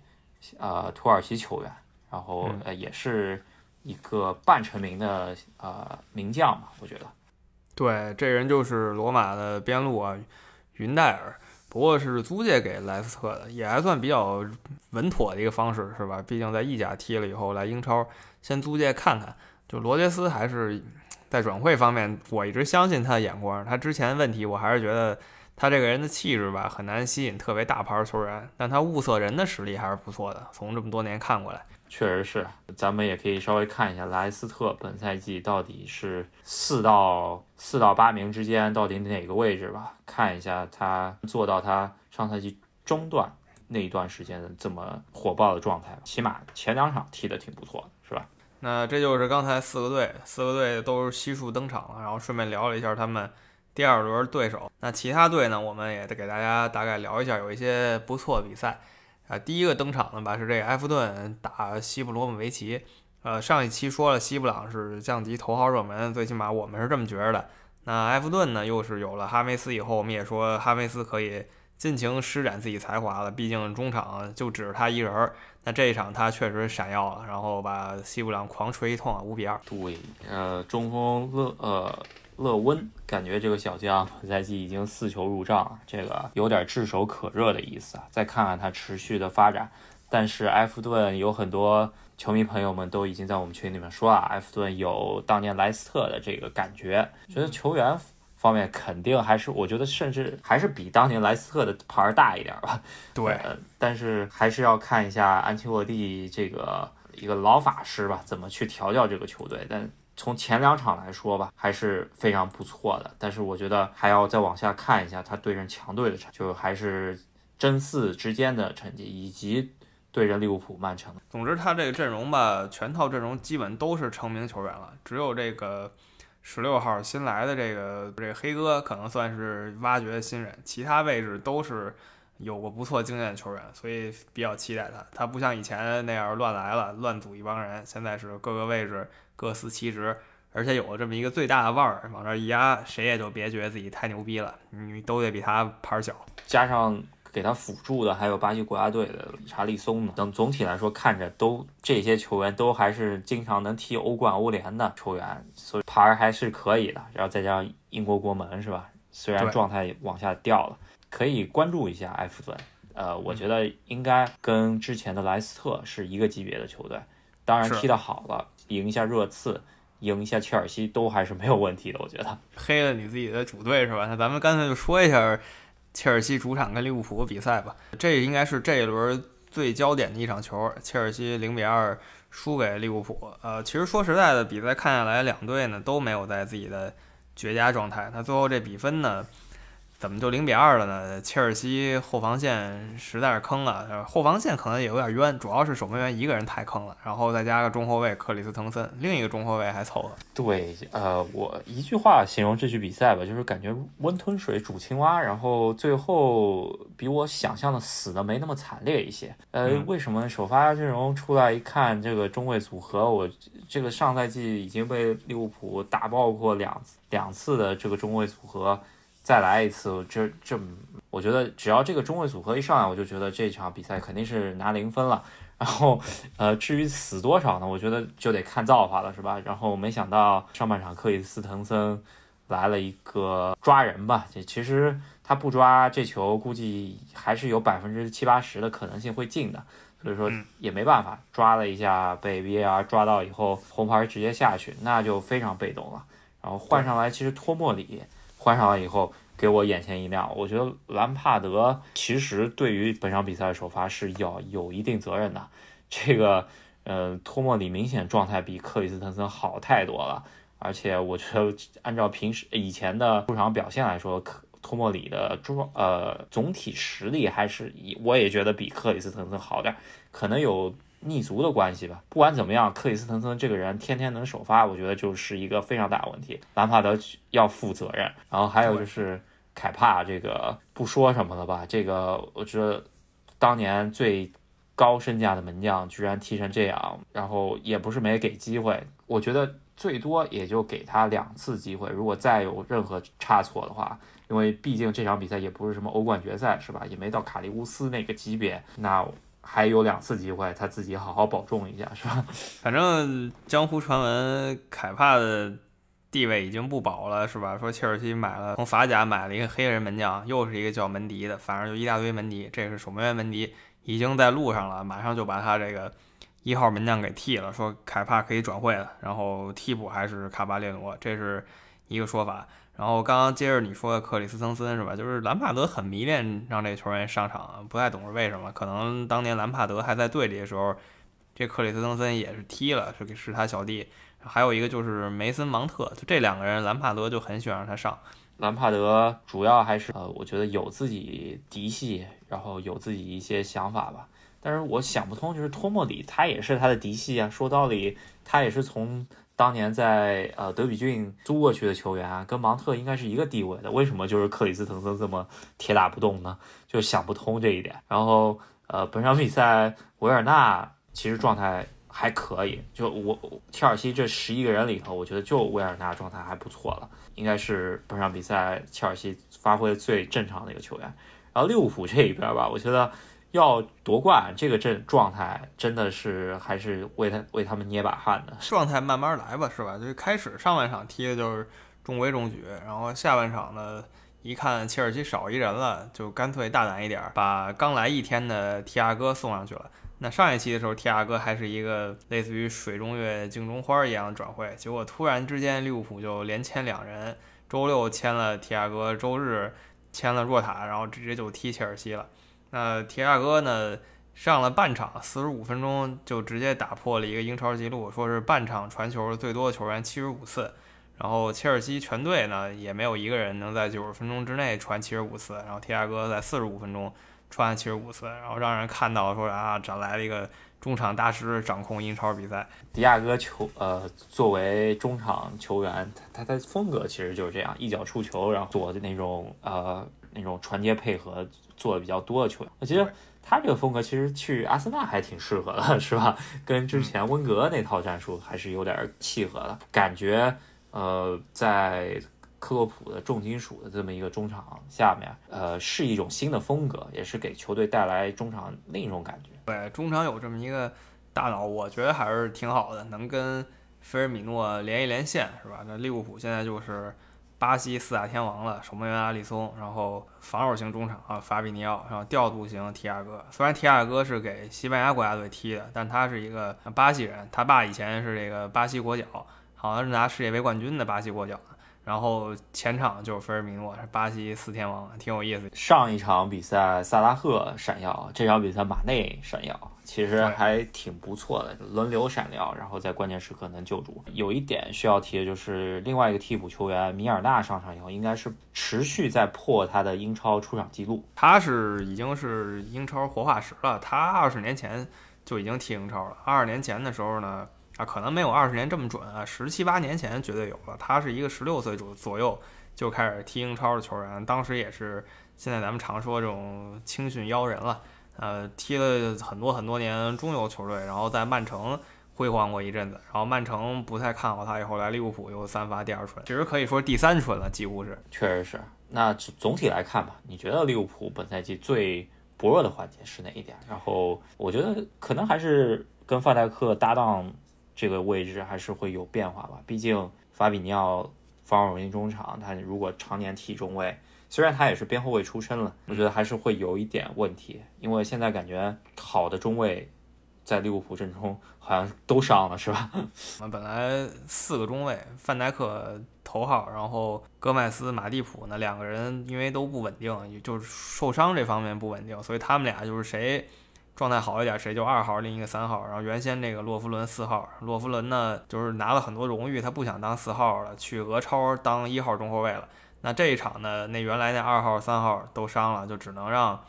呃土耳其球员，然后呃也是。一个半成名的呃名将吧，我觉得，对，这人就是罗马的边路啊，云代尔，不过是租借给莱斯特的，也还算比较稳妥的一个方式，是吧？毕竟在意甲踢了以后来英超，先租借看看。就罗杰斯还是在转会方面，我一直相信他的眼光。他之前问题，我还是觉得他这个人的气质吧，很难吸引特别大牌球员，但他物色人的实力还是不错的。从这么多年看过来。确实是，咱们也可以稍微看一下莱斯特本赛季到底是四到四到八名之间到底哪个位置吧，看一下他做到他上赛季中段那一段时间的这么火爆的状态，起码前两场踢得挺不错的，是吧？那这就是刚才四个队，四个队都悉数登场了，然后顺便聊了一下他们第二轮对手。那其他队呢，我们也得给大家大概聊一下，有一些不错的比赛。啊，第一个登场的吧是这个埃弗顿打西布罗姆维奇。呃，上一期说了西布朗是降级头号热门，最起码我们是这么觉得。那埃弗顿呢，又是有了哈梅斯以后，我们也说哈梅斯可以尽情施展自己才华了。毕竟中场就只是他一人儿。那这一场他确实闪耀了，然后把西布朗狂锤一通啊，五比二。对，呃，中锋勒呃。勒温感觉这个小将本赛季已经四球入账，这个有点炙手可热的意思啊！再看看他持续的发展。但是埃弗顿有很多球迷朋友们都已经在我们群里面说啊，埃弗顿有当年莱斯特的这个感觉，觉得球员方面肯定还是，我觉得甚至还是比当年莱斯特的牌大一点吧。对，但是还是要看一下安切洛蒂这个一个老法师吧，怎么去调教这个球队。但从前两场来说吧，还是非常不错的。但是我觉得还要再往下看一下他对阵强队的成，就还是争四之间的成绩，以及对阵利物浦、曼城。总之，他这个阵容吧，全套阵容基本都是成名球员了，只有这个十六号新来的这个这个黑哥可能算是挖掘新人，其他位置都是有过不错经验的球员，所以比较期待他。他不像以前那样乱来了，乱组一帮人，现在是各个位置。各司其职，而且有了这么一个最大的腕儿往这一压，谁也就别觉得自己太牛逼了，你都得比他牌儿小。加上给他辅助的还有巴西国家队的理查利松呢，等总体来说看着都这些球员都还是经常能踢欧冠、欧联的球员，所以牌儿还是可以的。然后再加上英国国门是吧？虽然状态往下掉了，可以关注一下埃弗顿。呃，我觉得应该跟之前的莱斯特是一个级别的球队，当然踢得好了。赢一下热刺赢一下切尔西都还是没有问题的。我觉得黑了你自己的主队是吧？那咱们干脆就说一下切尔西主场跟利物浦比赛吧。这应该是这一轮最焦点的一场球，切尔西零比二输给利物浦。呃，其实说实在的，比赛看下来，两队呢都没有在自己的绝佳状态。那最后这比分呢？怎么就零比二了呢？切尔西后防线实在是坑了，后防线可能也有点冤，主要是守门员一个人太坑了，然后再加个中后卫克里斯滕森，另一个中后卫还凑合。对，呃，我一句话形容这局比赛吧，就是感觉温吞水煮青蛙，然后最后比我想象的死的没那么惨烈一些。呃，为什么首发阵容出来一看，这个中卫组合，我这个上赛季已经被利物浦打爆过两两次的这个中卫组合。再来一次，这这，我觉得只要这个中卫组合一上来，我就觉得这场比赛肯定是拿零分了。然后，呃，至于死多少呢？我觉得就得看造化了，是吧？然后没想到上半场克里斯滕森来了一个抓人吧，这其实他不抓这球，估计还是有百分之七八十的可能性会进的。所以说也没办法，抓了一下被 VAR 抓到以后，红牌直接下去，那就非常被动了。然后换上来，其实托莫里。换上来以后，给我眼前一亮。我觉得兰帕德其实对于本场比赛的首发是要有一定责任的。这个，呃，托莫里明显状态比克里斯滕森好太多了。而且我觉得，按照平时以前的出场表现来说，克托莫里的状呃总体实力还是我也觉得比克里斯滕森好点，可能有。逆足的关系吧，不管怎么样，克里斯滕森这个人天天能首发，我觉得就是一个非常大的问题。兰帕德要负责任，然后还有就是凯帕这个不说什么了吧，这个我觉得当年最高身价的门将居然踢成这样，然后也不是没给机会，我觉得最多也就给他两次机会，如果再有任何差错的话，因为毕竟这场比赛也不是什么欧冠决赛是吧，也没到卡利乌斯那个级别，那。还有两次机会，他自己好好保重一下，是吧？反正江湖传闻，凯帕的地位已经不保了，是吧？说切尔西买了从法甲买了一个黑人门将，又是一个叫门迪的，反正就一大堆门迪。这是守门员门迪已经在路上了，马上就把他这个一号门将给替了，说凯帕可以转会了，然后替补还是卡巴列罗，这是一个说法。然后刚刚接着你说的克里斯滕森是吧？就是兰帕德很迷恋让这球员上场，不太懂是为什么。可能当年兰帕德还在队里的时候，这克里斯滕森也是踢了，是是他小弟。还有一个就是梅森芒特，就这两个人，兰帕德就很喜欢让他上。兰帕德主要还是呃，我觉得有自己嫡系，然后有自己一些想法吧。但是我想不通，就是托莫里他也是他的嫡系啊。说道理，他也是从。当年在呃德比郡租过去的球员啊，跟芒特应该是一个地位的，为什么就是克里斯滕森这么铁打不动呢？就想不通这一点。然后呃，本场比赛维尔纳其实状态还可以，就我切尔西这十一个人里头，我觉得就维尔纳状态还不错了，应该是本场比赛切尔西发挥最正常的一个球员。然后利物浦这一边吧，我觉得。要夺冠，这个阵状态真的是还是为他为他们捏把汗的。状态慢慢来吧，是吧？就是开始上半场踢的就是中规中矩，然后下半场呢，一看切尔西少一人了，就干脆大胆一点，把刚来一天的提亚哥送上去了。那上一期的时候，提亚哥还是一个类似于水中月、镜中花一样的转会，结果突然之间利物浦就连签两人，周六签了提亚哥，周日签了若塔，然后直接就踢切尔西了。那提亚哥呢？上了半场，四十五分钟就直接打破了一个英超纪录，说是半场传球最多的球员七十五次。然后切尔西全队呢也没有一个人能在九十分钟之内传七十五次，然后提亚哥在四十五分钟传七十五次，然后让人看到说啊，找来了一个中场大师掌控英超比赛。迪亚哥球呃，作为中场球员，他他的风格其实就是这样，一脚出球，然后做的那种呃那种传接配合。做的比较多的球员，我觉得他这个风格其实去阿森纳还挺适合的，是吧？跟之前温格那套战术还是有点契合的。感觉，呃，在克洛普的重金属的这么一个中场下面，呃，是一种新的风格，也是给球队带来中场另一种感觉。对，中场有这么一个大脑，我觉得还是挺好的，能跟菲尔米诺连一连线，是吧？那利物浦现在就是。巴西四大天王了，守门员阿里松，然后防守型中场啊法比尼奥，然后调度型提亚戈。虽然提亚戈是给西班牙国家队踢的，但他是一个巴西人，他爸以前是这个巴西国脚，好像是拿世界杯冠军的巴西国脚。然后前场就是菲尔米诺，是巴西四天王，挺有意思。上一场比赛萨拉赫闪耀，这场比赛马内闪耀，其实还挺不错的，轮流闪耀，然后在关键时刻能救主。有一点需要提的就是另外一个替补球员米尔纳上场以后，应该是持续在破他的英超出场记录。他是已经是英超活化石了，他二十年前就已经踢英超了。二十年前的时候呢？啊，可能没有二十年这么准啊，十七八年前绝对有了。他是一个十六岁左左右就开始踢英超的球员，当时也是现在咱们常说这种青训妖人了。呃，踢了很多很多年中游球队，然后在曼城辉煌过一阵子，然后曼城不太看好他，以后来利物浦又三发第二春，其实可以说第三春了，几乎是。确实是。那总体来看吧，你觉得利物浦本赛季最薄弱的环节是哪一点？然后我觉得可能还是跟范戴克搭档。这个位置还是会有变化吧，毕竟法比尼奥防守型中场，他如果常年踢中卫，虽然他也是边后卫出身了，我觉得还是会有一点问题，因为现在感觉好的中卫在利物浦阵中好像都伤了，是吧？我们本来四个中卫，范戴克头号，然后戈麦斯、马蒂普那两个人因为都不稳定，就是受伤这方面不稳定，所以他们俩就是谁。状态好一点，谁就二号，另一个三号。然后原先那个洛夫伦四号，洛夫伦呢就是拿了很多荣誉，他不想当四号了，去俄超当一号中后卫了。那这一场呢，那原来那二号、三号都伤了，就只能让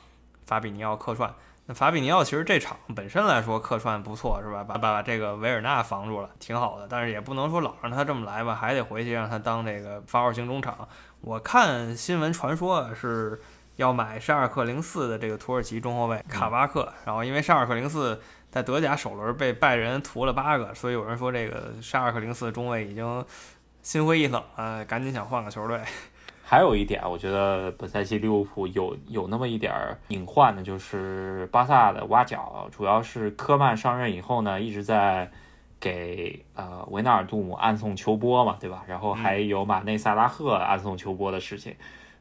法比尼奥客串。那法比尼奥其实这场本身来说客串不错，是吧？把把这个维尔纳防住了，挺好的。但是也不能说老让他这么来吧，还得回去让他当这个发号型中场。我看新闻传说是。要买沙尔克零四的这个土耳其中后卫卡巴克，然后因为沙尔克零四在德甲首轮被拜仁屠了八个，所以有人说这个沙尔克零四中卫已经心灰意冷了，赶紧想换个球队。还有一点，我觉得本赛季利物浦有有那么一点隐患的，就是巴萨的挖角，主要是科曼上任以后呢，一直在给呃维纳尔杜姆暗送秋波嘛，对吧？然后还有马内萨拉赫暗送秋波的事情。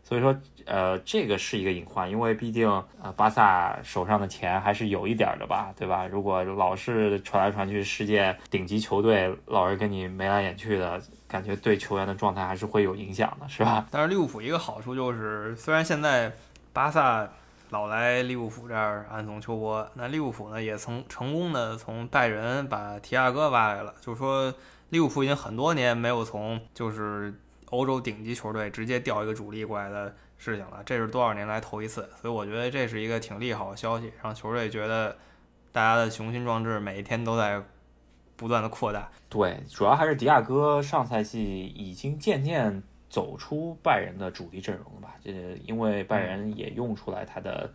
所以说，呃，这个是一个隐患，因为毕竟，呃，巴萨手上的钱还是有一点的吧，对吧？如果老是传来传去，世界顶级球队老是跟你眉来眼去的，感觉对球员的状态还是会有影响的，是吧？但是利物浦一个好处就是，虽然现在巴萨老来利物浦这儿暗送秋波，那利物浦呢也曾成功的从拜仁把提亚戈挖来了，就是说利物浦已经很多年没有从就是。欧洲顶级球队直接调一个主力过来的事情了，这是多少年来头一次，所以我觉得这是一个挺利好的消息，让球队觉得大家的雄心壮志每一天都在不断的扩大。对，主要还是迪亚哥上赛季已经渐渐走出拜仁的主力阵容了吧？这因为拜仁也用出来他的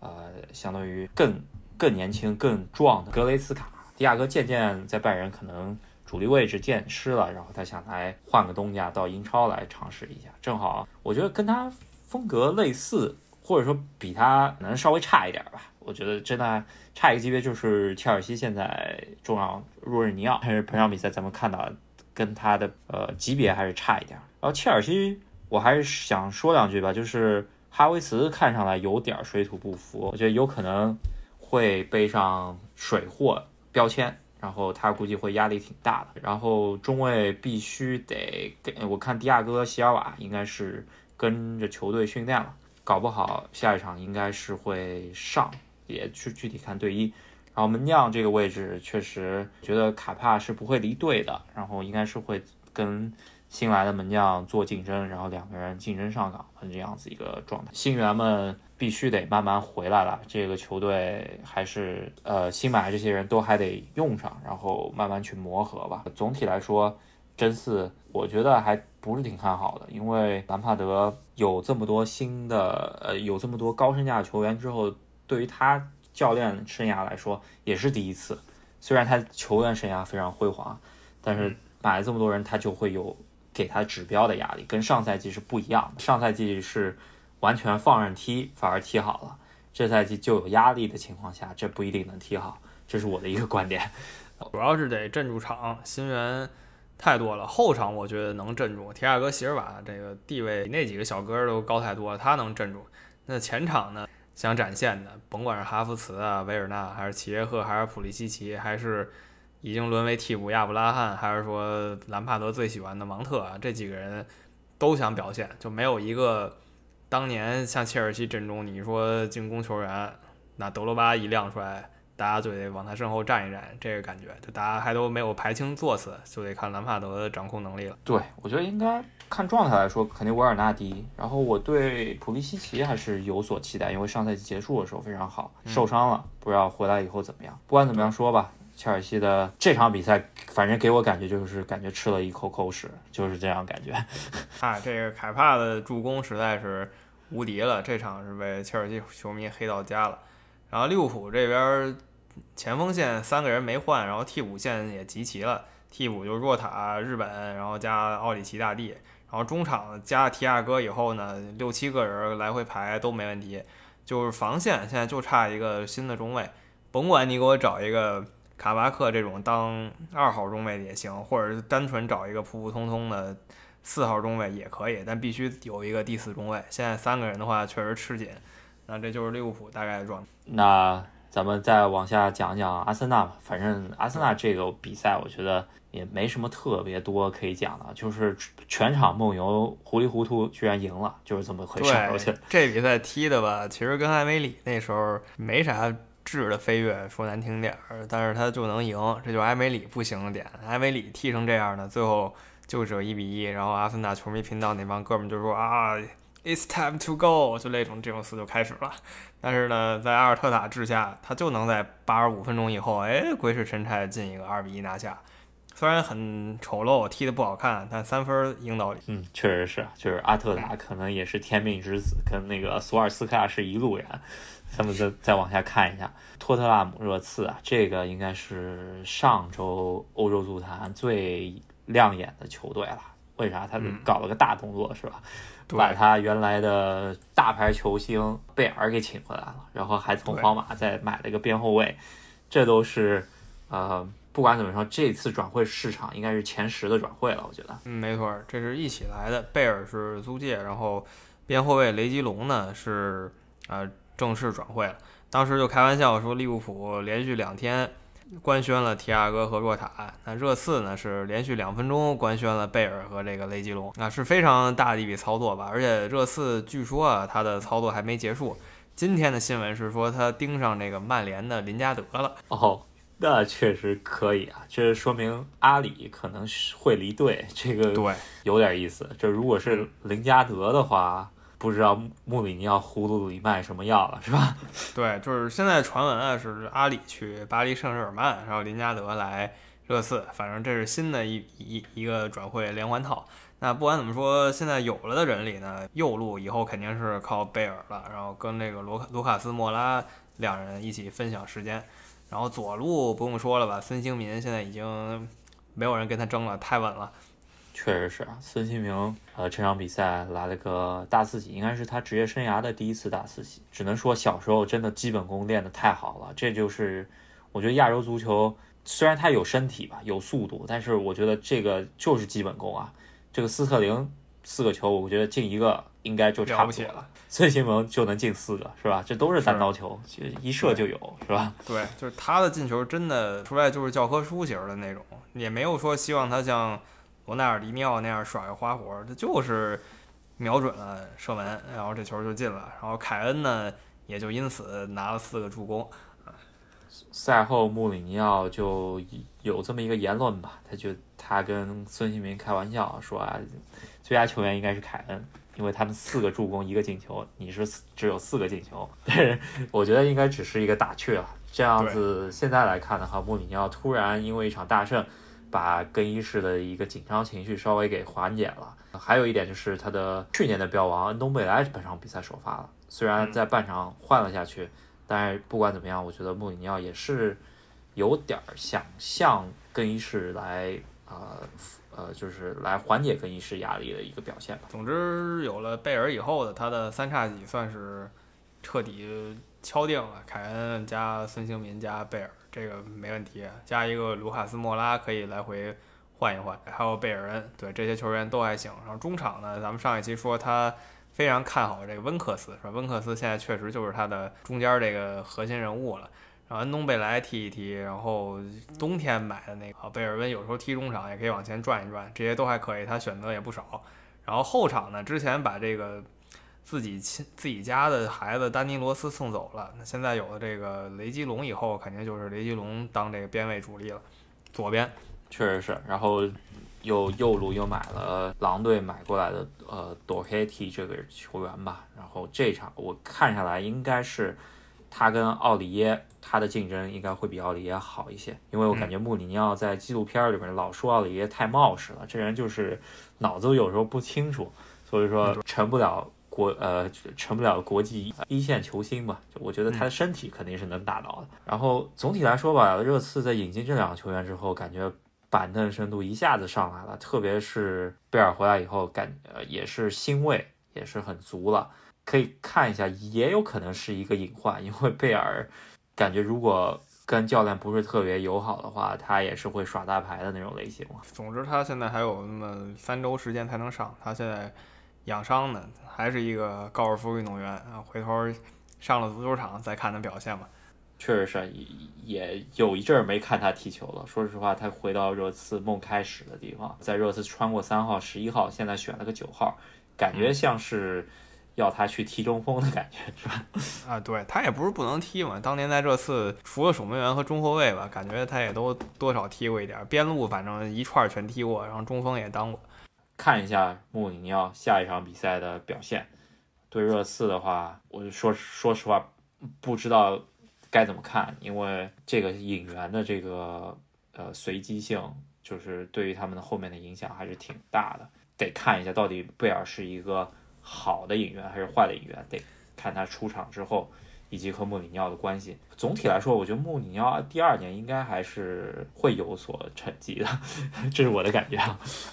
呃，相当于更更年轻、更壮的格雷斯卡，迪亚哥渐渐在拜仁可能。主力位置见失了，然后他想来换个东家到英超来尝试一下，正好我觉得跟他风格类似，或者说比他能稍微差一点吧。我觉得真的差一个级别就是切尔西现在重要若日尼奥，但是本场比赛咱们看到跟他的呃级别还是差一点。然后切尔西我还是想说两句吧，就是哈维茨看上来有点水土不服，我觉得有可能会背上水货标签。然后他估计会压力挺大的，然后中卫必须得跟我看迪亚哥、席尔瓦应该是跟着球队训练了，搞不好下一场应该是会上，也去具体看队医。然后门将这个位置确实觉得卡帕是不会离队的，然后应该是会跟新来的门将做竞争，然后两个人竞争上岗的这样子一个状态。新援们。必须得慢慢回来了，这个球队还是呃新买的这些人都还得用上，然后慢慢去磨合吧。总体来说，真四我觉得还不是挺看好的，因为兰帕德有这么多新的呃有这么多高身价球员之后，对于他教练生涯来说也是第一次。虽然他球员生涯非常辉煌，但是买了这么多人，他就会有给他指标的压力，跟上赛季是不一样的。上赛季是。完全放任踢，反而踢好了。这赛季就有压力的情况下，这不一定能踢好。这是我的一个观点。主要是得镇住场，新援太多了。后场我觉得能镇住。提亚哥、席尔瓦这个地位比那几个小哥都高太多了，他能镇住。那前场呢？想展现的，甭管是哈弗茨啊、维尔纳，还是齐耶赫，还是普利西奇，还是已经沦为替补亚布拉罕，还是说兰帕德最喜欢的芒特啊，这几个人都想表现，就没有一个当年像切尔西阵中你说进攻球员，那德罗巴一亮出来。大家就得往他身后站一站，这个感觉，就大家还都没有排清座次，就得看兰帕德的掌控能力了。对，我觉得应该看状态来说，肯定维尔纳第一。然后我对普利西奇还是有所期待，因为上赛季结束的时候非常好，受伤了，不知道回来以后怎么样。不管怎么样说吧，切尔西的这场比赛，反正给我感觉就是感觉吃了一口口屎，就是这样感觉。啊，这个凯帕的助攻实在是无敌了，这场是被切尔西球迷黑到家了。然后利物浦这边。前锋线三个人没换，然后替补线也集齐了。替补就是若塔、日本，然后加奥里奇大帝，然后中场加提亚哥以后呢，六七个人来回排都没问题。就是防线现在就差一个新的中卫，甭管你给我找一个卡巴克这种当二号中卫也行，或者是单纯找一个普普通通的四号中卫也可以，但必须有一个第四中卫。现在三个人的话确实吃紧，那这就是利物浦大概的状态。那。咱们再往下讲讲阿森纳吧。反正阿森纳这个比赛，我觉得也没什么特别多可以讲的，就是全场梦游糊里糊涂居然赢了，就是这么回事。而且这比赛踢的吧，其实跟艾梅里那时候没啥质的飞跃，说难听点儿，但是他就能赢，这就是埃梅里不行的点。埃梅里踢成这样的，最后就只有一比一，然后阿森纳球迷频道那帮哥们就说啊。It's time to go，就那种这种词就开始了。但是呢，在阿尔特塔治下，他就能在八十五分钟以后，哎，鬼使神差进一个二比一拿下。虽然很丑陋，踢得不好看，但三分赢道理。嗯，确实是，就是阿特塔可能也是天命之子，跟那个索尔斯克亚是一路人。咱们再再往下看一下托特纳姆热刺啊，这个应该是上周欧洲足坛最亮眼的球队了。为啥？他搞了个大动作，是吧？把他原来的大牌球星贝尔给请回来了，然后还从皇马再买了一个边后卫，这都是呃，不管怎么说，这次转会市场应该是前十的转会了，我觉得。嗯，没错，这是一起来的。贝尔是租借，然后边后卫雷吉隆呢是呃正式转会了。当时就开玩笑说利物浦连续两天。官宣了提亚戈和若塔，那热刺呢是连续两分钟官宣了贝尔和这个雷吉隆，那是非常大的一笔操作吧？而且热刺据说啊，他的操作还没结束。今天的新闻是说他盯上这个曼联的林加德了。哦，那确实可以啊，这说明阿里可能会离队，这个对有点意思。这如果是林加德的话。不知道穆里尼奥葫芦里卖什么药了，是吧？对，就是现在传闻啊，是阿里去巴黎圣日耳曼，然后林加德来热刺，反正这是新的一一一个转会连环套。那不管怎么说，现在有了的人里呢，右路以后肯定是靠贝尔了，然后跟那个罗卢卡斯莫拉两人一起分享时间。然后左路不用说了吧，孙兴民现在已经没有人跟他争了，太稳了。确实是啊，孙兴民，呃，这场比赛来了个大四喜，应该是他职业生涯的第一次大四喜。只能说小时候真的基本功练得太好了。这就是我觉得亚洲足球虽然他有身体吧，有速度，但是我觉得这个就是基本功啊。这个斯特林四个球，我觉得进一个应该就差不多了。孙兴慜就能进四个，是吧？这都是单刀球，一射就有，是吧？对，就是他的进球真的出来就是教科书型的那种，也没有说希望他像。罗纳尔迪尼奥那样耍个花活，他就是瞄准了射门，然后这球就进了。然后凯恩呢，也就因此拿了四个助攻。赛后穆里尼奥就有这么一个言论吧，他就他跟孙兴民开玩笑说啊，最佳球员应该是凯恩，因为他们四个助攻一个进球，你是只有四个进球。但是我觉得应该只是一个打趣了。这样子现在来看的话，穆里尼奥突然因为一场大胜。把更衣室的一个紧张情绪稍微给缓解了。还有一点就是他的去年的标王恩东贝莱本场比赛首发了，虽然在半场换了下去，但是不管怎么样，我觉得穆里尼奥也是有点想向更衣室来呃呃，就是来缓解更衣室压力的一个表现吧。总之，有了贝尔以后的他的三叉戟算是彻底敲定了，凯恩加孙兴民加贝尔。这个没问题，加一个卢卡斯莫拉可以来回换一换，还有贝尔恩，对这些球员都还行。然后中场呢，咱们上一期说他非常看好这个温克斯，是吧？温克斯现在确实就是他的中间这个核心人物了。让安东贝莱踢一踢，然后冬天买的那个贝尔温有时候踢中场也可以往前转一转，这些都还可以，他选择也不少。然后后场呢，之前把这个自己亲自己家的孩子丹尼罗斯送走了，那现在有了这个雷吉隆以后，肯定就是雷吉隆当这个边位主力了，左边。确实是，然后又右路又买了狼队买过来的呃多黑踢这个球员吧，然后这场我看下来应该是他跟奥里耶他的竞争应该会比奥里耶好一些，因为我感觉穆里尼奥在纪录片里面老说奥里耶太冒失了，这人就是脑子有时候不清楚，所以说成不了。国呃成不了国际一线球星吧，就我觉得他的身体肯定是能打到的。然后总体来说吧，热刺在引进这两个球员之后，感觉板凳深度一下子上来了，特别是贝尔回来以后，感呃也是欣慰也是很足了。可以看一下，也有可能是一个隐患，因为贝尔感觉如果跟教练不是特别友好的话，他也是会耍大牌的那种类型嘛。总之，他现在还有那么三周时间才能上，他现在。养伤呢，还是一个高尔夫运动员啊！回头上了足球场再看他表现吧。确实是，也有一阵儿没看他踢球了。说实话，他回到热刺梦开始的地方，在热刺穿过三号、十一号，现在选了个九号，感觉像是要他去踢中锋的感觉，是吧？啊，对他也不是不能踢嘛。当年在热刺，除了守门员和中后卫吧，感觉他也都多少踢过一点边路，反正一串全踢过，然后中锋也当过。看一下穆里尼奥下一场比赛的表现。对热刺的话，我就说说实话，不知道该怎么看，因为这个引援的这个呃随机性，就是对于他们的后面的影响还是挺大的。得看一下到底贝尔是一个好的引援还是坏的引援，得看他出场之后。以及和穆里尼奥的关系，总体来说，我觉得穆里尼奥第二年应该还是会有所成绩的，这是我的感觉。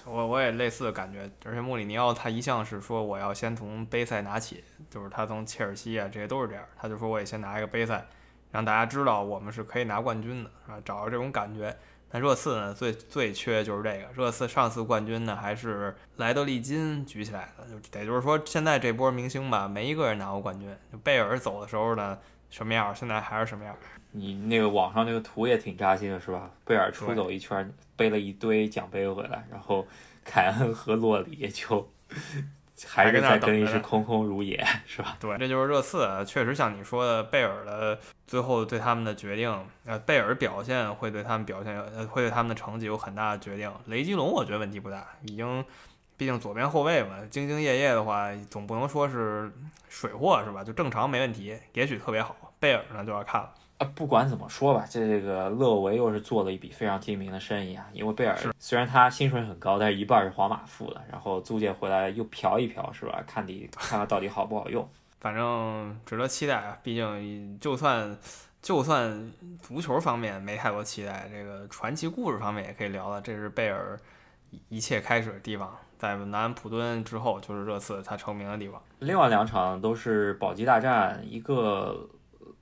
我我也类似的感觉，而且穆里尼奥他一向是说我要先从杯赛拿起，就是他从切尔西啊这些都是这样，他就说我也先拿一个杯赛，让大家知道我们是可以拿冠军的，是吧？找到这种感觉。那热刺呢，最最缺就是这个。热刺上次冠军呢，还是莱德利金举起来的，就得就是说，现在这波明星吧，没一个人拿过冠军。就贝尔走的时候呢，什么样，现在还是什么样。你那个网上那个图也挺扎心的，是吧？贝尔出走一圈，背了一堆奖杯回来，然后凯恩和洛里就。还是在更衣室空空如也，是吧？对，这就是热刺，确实像你说的，贝尔的最后对他们的决定，呃，贝尔表现会对他们表现，呃，会对他们的成绩有很大的决定。雷吉隆我觉得问题不大，已经，毕竟左边后卫嘛，兢兢业业的话，总不能说是水货，是吧？就正常没问题，也许特别好。贝尔呢就要看了。啊，不管怎么说吧，这这个勒维又是做了一笔非常精明的生意啊。因为贝尔虽然他薪水很高，但是一半是皇马付的，然后租借回来又嫖一嫖，是吧？看你看看到底好不好用。反正值得期待啊，毕竟就算就算足球方面没太多期待，这个传奇故事方面也可以聊了。这是贝尔一切开始的地方，在南安普敦之后就是热刺他成名的地方。另外两场都是保级大战，一个。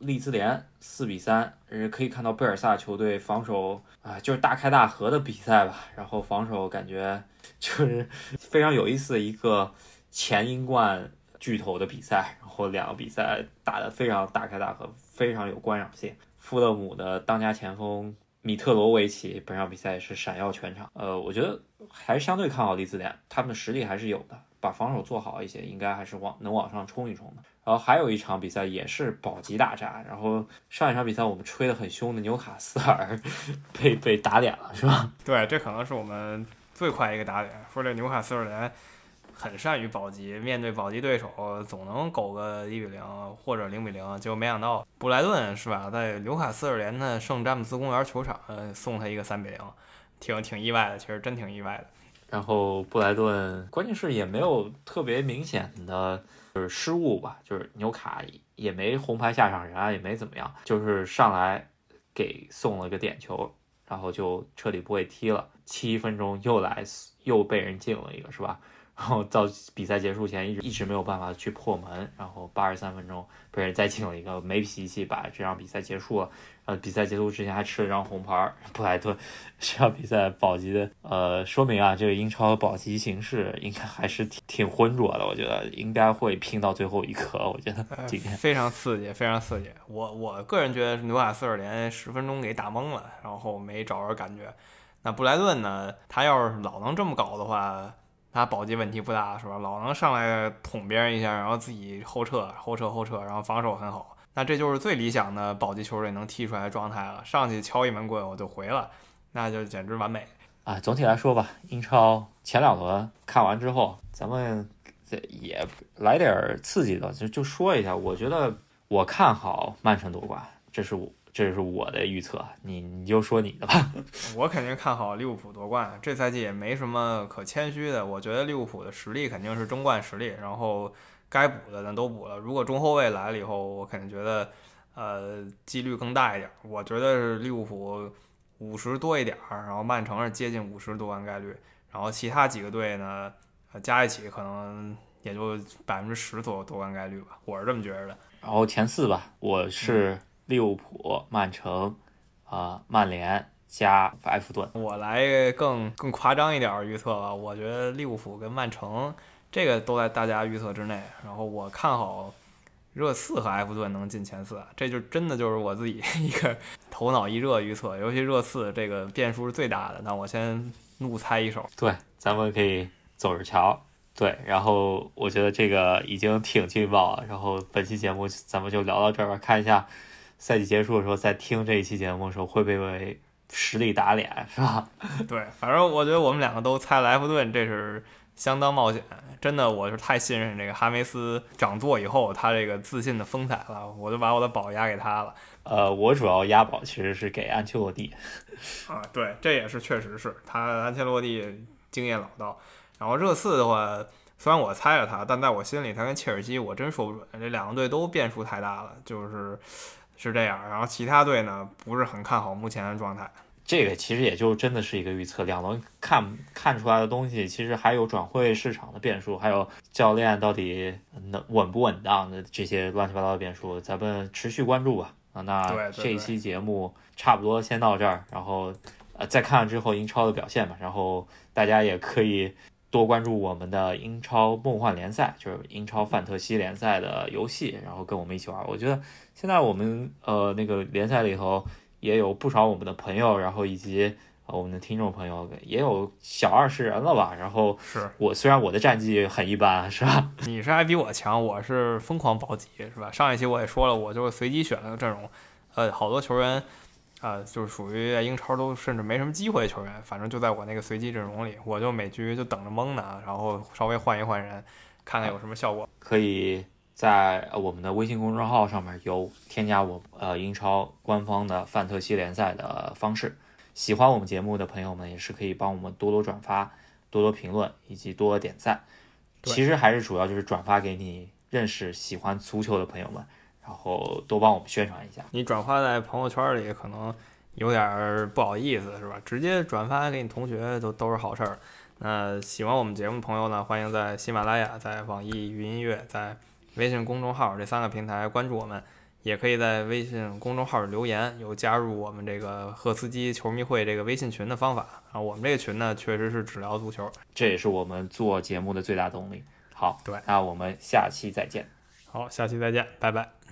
利兹联四比三，呃，可以看到贝尔萨球队防守啊，就是大开大合的比赛吧。然后防守感觉 就是非常有意思的一个前英冠巨头的比赛。然后两个比赛打得非常大开大合，非常有观赏性。富勒姆的当家前锋米特罗维奇本场比赛是闪耀全场。呃，我觉得还是相对看好利兹联，他们的实力还是有的，把防守做好一些，应该还是往能往上冲一冲的。然后还有一场比赛也是保级大战，然后上一场比赛我们吹得很凶的纽卡斯尔被被打脸了，是吧？对，这可能是我们最快一个打脸。说这纽卡斯尔联很善于保级，面对保级对手总能苟个一比零或者零比零，结果没想到布莱顿是吧，在纽卡斯尔联的圣詹姆斯公园球场送他一个三比零，挺挺意外的，其实真挺意外的。然后布莱顿关键是也没有特别明显的。就是失误吧，就是纽卡也没红牌下场人啊，也没怎么样，就是上来给送了个点球，然后就彻底不会踢了。七分钟又来又被人进了一个，是吧？然后到比赛结束前一直一直没有办法去破门，然后八十三分钟被人再进了一个，没脾气把这场比赛结束了。呃，比赛结束之前还吃了张红牌，布莱顿这场比赛保级的，呃，说明啊，这个英超保级形势应该还是挺挺浑浊的。我觉得应该会拼到最后一刻。我觉得今天非常刺激，非常刺激。我我个人觉得纽卡斯尔连十分钟给打懵了，然后没找着感觉。那布莱顿呢？他要是老能这么搞的话，他保级问题不大，是吧？老能上来捅别人一下，然后自己后撤、后撤、后撤，然后防守很好。那这就是最理想的保级球队能踢出来的状态了。上去敲一门棍我就回了，那就简直完美啊！总体来说吧，英超前两轮看完之后，咱们这也来点刺激的，就就说一下。我觉得我看好曼城夺冠，这是我这是我的预测。你你就说你的吧。我肯定看好利物浦夺冠，这赛季也没什么可谦虚的。我觉得利物浦的实力肯定是争冠实力，然后。该补的咱都补了。如果中后卫来了以后，我肯定觉得，呃，几率更大一点。我觉得是利物浦五十多一点儿，然后曼城是接近五十夺冠概率，然后其他几个队呢，加一起可能也就百分之十左右夺冠概率吧。我是这么觉得的。然后前四吧，我是利物浦、曼城、啊曼联加埃弗顿。我来更更夸张一点预测吧，我觉得利物浦跟曼城。这个都在大家预测之内，然后我看好热刺和埃弗顿能进前四，这就真的就是我自己 一个头脑一热预测，尤其热刺这个变数是最大的。那我先怒猜一手，对，咱们可以走着瞧。对，然后我觉得这个已经挺劲爆了。然后本期节目咱们就聊到这儿吧，看一下赛季结束的时候再听这一期节目的时候会被为实力打脸，是吧？对，反正我觉得我们两个都猜了埃弗顿，这是。相当冒险，真的，我是太信任这个哈梅斯掌舵以后他这个自信的风采了，我就把我的宝押给他了。呃，我主要押宝其实是给安切洛蒂。啊，对，这也是确实是他安切洛蒂经验老道。然后热刺的话，虽然我猜了他，但在我心里他跟切尔西我真说不准，这两个队都变数太大了，就是是这样。然后其他队呢，不是很看好目前的状态。这个其实也就真的是一个预测，两轮看看出来的东西，其实还有转会市场的变数，还有教练到底能稳不稳当的这些乱七八糟的变数，咱们持续关注吧。啊，那这一期节目差不多先到这儿，然后呃再看看之后英超的表现吧。然后大家也可以多关注我们的英超梦幻联赛，就是英超范特西联赛的游戏，然后跟我们一起玩。我觉得现在我们呃那个联赛里头。也有不少我们的朋友，然后以及我们的听众朋友，也有小二十人了吧？然后是我虽然我的战绩很一般，是吧？你是还比我强，我是疯狂保级，是吧？上一期我也说了，我就是随机选了个阵容，呃，好多球员，呃，就是属于在英超都甚至没什么机会的球员，反正就在我那个随机阵容里，我就每局就等着蒙呢，然后稍微换一换人，看看有什么效果，可以。在我们的微信公众号上面有添加我呃英超官方的范特西联赛的方式。喜欢我们节目的朋友们也是可以帮我们多多转发、多多评论以及多多点赞。其实还是主要就是转发给你认识喜欢足球的朋友们，然后多帮我们宣传一下。你转发在朋友圈里可能有点不好意思是吧？直接转发给你同学都都是好事儿。那喜欢我们节目的朋友呢，欢迎在喜马拉雅、在网易云音乐、在微信公众号这三个平台关注我们，也可以在微信公众号留言，有加入我们这个赫斯基球迷会这个微信群的方法啊。我们这个群呢，确实是只聊足球，这也是我们做节目的最大动力。好，对，那我们下期再见。好，下期再见，拜拜。